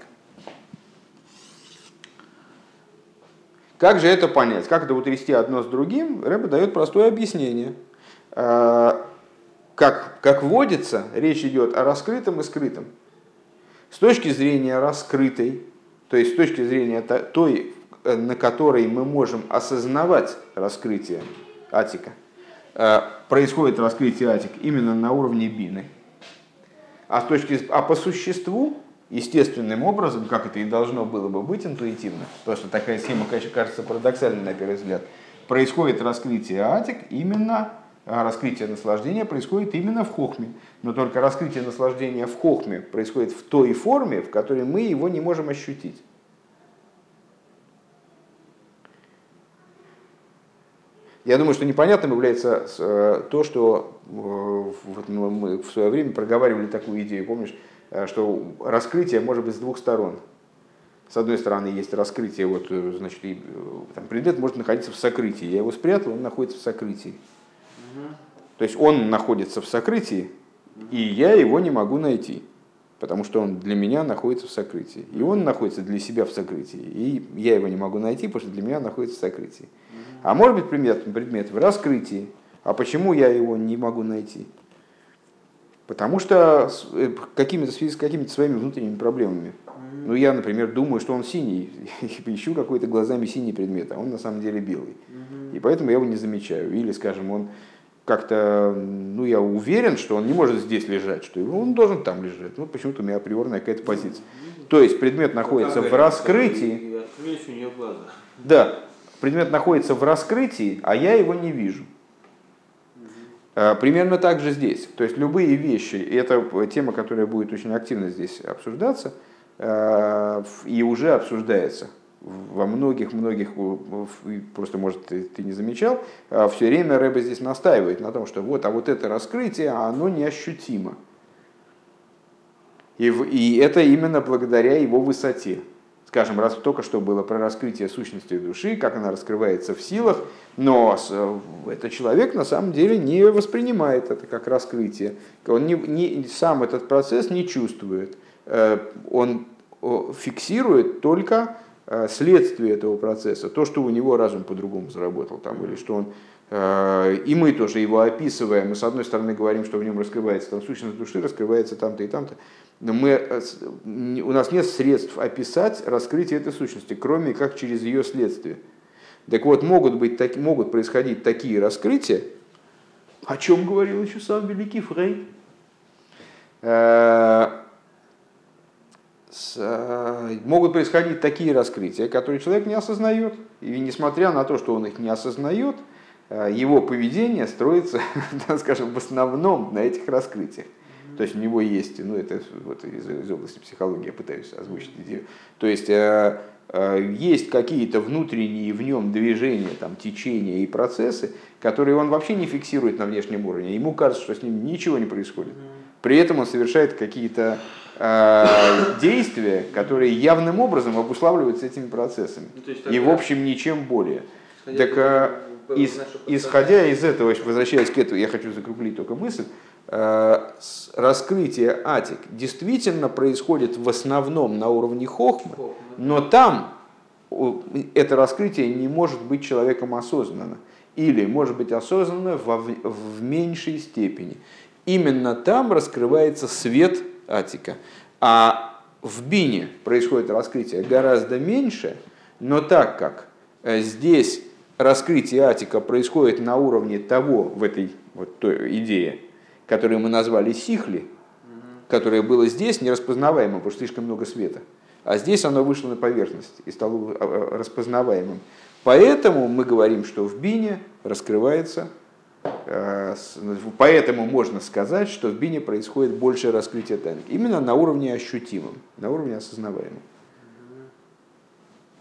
Speaker 1: Как же это понять? Как это утрясти одно с другим? Рэба дает простое объяснение. Как, как водится, речь идет о раскрытом и скрытом. С точки зрения раскрытой, то есть с точки зрения той, на которой мы можем осознавать раскрытие атика, происходит раскрытие атик именно на уровне бины. А, с точки, а по существу естественным образом, как это и должно было бы быть интуитивно, потому что такая схема, конечно, кажется парадоксальной на первый взгляд, происходит раскрытие атик именно, раскрытие наслаждения происходит именно в хохме. Но только раскрытие наслаждения в хохме происходит в той форме, в которой мы его не можем ощутить. Я думаю, что непонятным является э, то, что э, мы в свое время проговаривали такую идею, помнишь, Э, что раскрытие может быть с двух сторон. С одной стороны, есть раскрытие, вот, значит, и, там, предмет может находиться в сокрытии. Я его спрятал, он находится в сокрытии. То есть он находится в сокрытии, и я его не могу найти, потому что он для меня находится в сокрытии. И он находится для себя в сокрытии, и я его не могу найти, потому что для меня находится в сокрытии. А может быть предмет, предмет в раскрытии, а почему я его не могу найти? Потому что э, какими-то в связи с какими-то своими внутренними проблемами. Ну, я, например, думаю, что он синий, ищу какой-то глазами синий предмет, а он на самом деле белый. И поэтому я его не замечаю. Или, скажем, он как-то, ну, я уверен, что он не может здесь лежать, что он должен там лежать. Ну, почему-то у меня априорная какая-то позиция. То есть предмет находится в раскрытии. Да, предмет находится в раскрытии, а я его не вижу. Э, примерно так же здесь. То есть любые вещи, и это тема, которая будет очень активно здесь обсуждаться, э, и уже обсуждается во многих-многих, просто, может, ты, не замечал, э, все время Рэба здесь настаивает на том, что вот, а вот это раскрытие, оно неощутимо. И, и это именно благодаря его высоте скажем, раз только что было про раскрытие сущности души, как она раскрывается в силах, но э, этот человек на самом деле не воспринимает это как раскрытие. Он не, не, сам этот процесс не чувствует. Э, он фиксирует только следствие этого процесса, то, что у него разум по-другому заработал, там, или что он и мы тоже его описываем, мы с одной стороны говорим, что в нем раскрывается там сущность души, раскрывается там-то и там-то, мы, э, у нас нет средств описать раскрытие этой сущности, кроме как через ее следствие. Так вот, могут, быть, так, могут происходить такие раскрытия, о чем говорил еще сам великий Фрейд. Э, э, могут происходить такие раскрытия, которые человек не осознает. И несмотря на то, что он их не осознает, его поведение строится, скажем, в основном на этих раскрытиях. То есть у него есть, ну это вот из, из области психологии я пытаюсь озвучить идею. То есть э, э, есть какие-то внутренние в нем движения, там, течения и процессы, которые он вообще не фиксирует на внешнем уровне. Ему кажется, что с ним ничего не происходит. При этом он совершает какие-то э, действия, которые явным образом обуславливаются этими процессами. Ну, и в общем ничем более. Так, э, из, исходя из этого, возвращаясь к этому, я хочу закруглить только мысль, Э, раскрытие атик действительно происходит в основном на уровне хохмы, но там это раскрытие не может быть человеком осознанно. Или может быть осознанно в, в меньшей степени. Именно там раскрывается свет атика. А в бине происходит раскрытие гораздо меньше, но так как э, здесь раскрытие атика происходит на уровне того, в этой вот той идее, которое мы назвали сихли, которое было здесь нераспознаваемым, потому что слишком много света. А здесь оно вышло на поверхность и стало а, а, распознаваемым. Поэтому мы говорим, что в бине раскрывается, э, поэтому можно сказать, что в бине происходит большее раскрытие тайны. Именно на уровне ощутимом, на уровне осознаваемом.